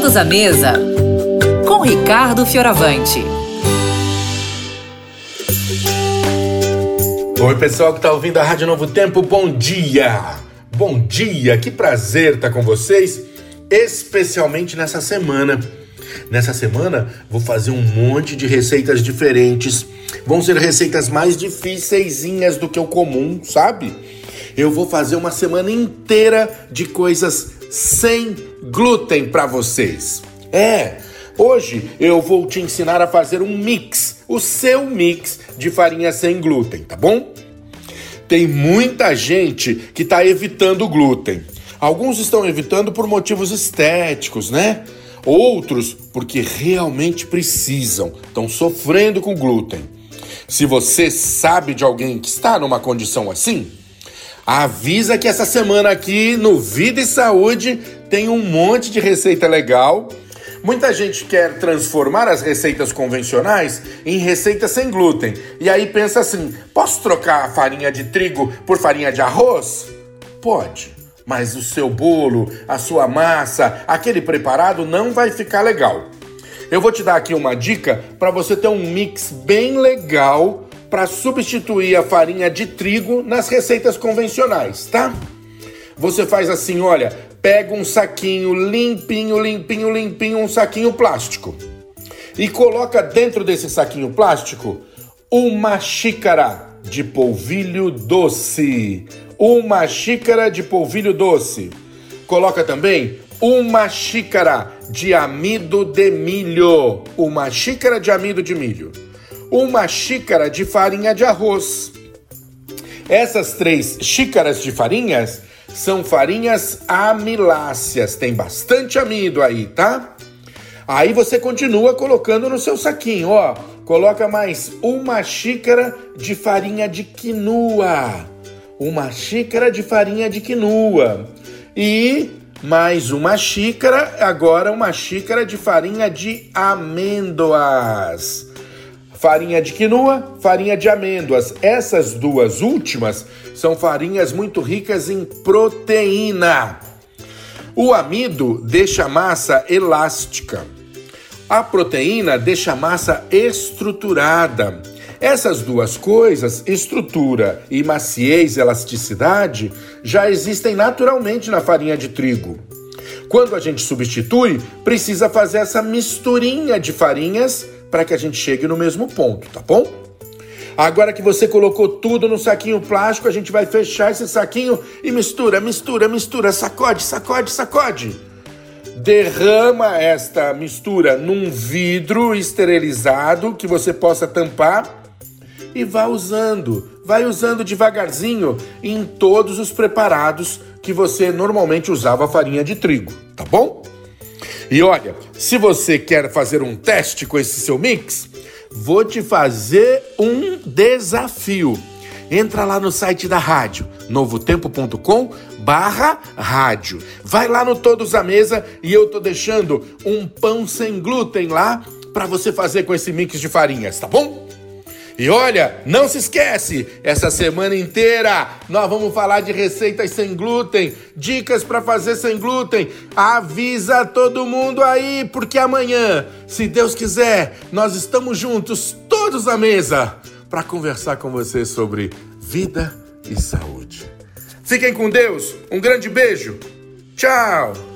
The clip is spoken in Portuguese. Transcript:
Todos à mesa com Ricardo Fioravante. Oi, pessoal que está ouvindo a Rádio Novo Tempo, bom dia! Bom dia, que prazer estar com vocês, especialmente nessa semana. Nessa semana vou fazer um monte de receitas diferentes. Vão ser receitas mais difíceis do que o comum, sabe? Eu vou fazer uma semana inteira de coisas sem glúten para vocês. É, hoje eu vou te ensinar a fazer um mix, o seu mix de farinha sem glúten, tá bom? Tem muita gente que está evitando o glúten. Alguns estão evitando por motivos estéticos, né? Outros porque realmente precisam, estão sofrendo com glúten. Se você sabe de alguém que está numa condição assim, avisa que essa semana aqui no Vida e Saúde tem um monte de receita legal Muita gente quer transformar as receitas convencionais em receitas sem glúten. E aí pensa assim: posso trocar a farinha de trigo por farinha de arroz? Pode, mas o seu bolo, a sua massa, aquele preparado não vai ficar legal. Eu vou te dar aqui uma dica para você ter um mix bem legal para substituir a farinha de trigo nas receitas convencionais, tá? Você faz assim, olha, pega um saquinho limpinho, limpinho, limpinho, um saquinho plástico. E coloca dentro desse saquinho plástico uma xícara de polvilho doce. Uma xícara de polvilho doce. Coloca também uma xícara de amido de milho. Uma xícara de amido de milho. Uma xícara de farinha de arroz. Essas três xícaras de farinhas são farinhas amiláceas, tem bastante amido aí, tá? Aí você continua colocando no seu saquinho, ó. Coloca mais uma xícara de farinha de quinoa. Uma xícara de farinha de quinoa. E mais uma xícara, agora uma xícara de farinha de amêndoas farinha de quinoa, farinha de amêndoas. Essas duas últimas são farinhas muito ricas em proteína. O amido deixa a massa elástica. A proteína deixa a massa estruturada. Essas duas coisas, estrutura e maciez, elasticidade, já existem naturalmente na farinha de trigo. Quando a gente substitui, precisa fazer essa misturinha de farinhas para que a gente chegue no mesmo ponto, tá bom? Agora que você colocou tudo no saquinho plástico, a gente vai fechar esse saquinho e mistura, mistura, mistura, sacode, sacode, sacode. Derrama esta mistura num vidro esterilizado que você possa tampar e vá usando, vai usando devagarzinho em todos os preparados que você normalmente usava farinha de trigo, tá bom? E olha, se você quer fazer um teste com esse seu mix, vou te fazer um desafio. Entra lá no site da rádio, novotempo.com barra rádio. Vai lá no Todos à Mesa e eu tô deixando um pão sem glúten lá para você fazer com esse mix de farinhas, tá bom? E olha, não se esquece, essa semana inteira nós vamos falar de receitas sem glúten, dicas para fazer sem glúten. Avisa todo mundo aí, porque amanhã, se Deus quiser, nós estamos juntos, todos à mesa, para conversar com você sobre vida e saúde. Fiquem com Deus, um grande beijo. Tchau!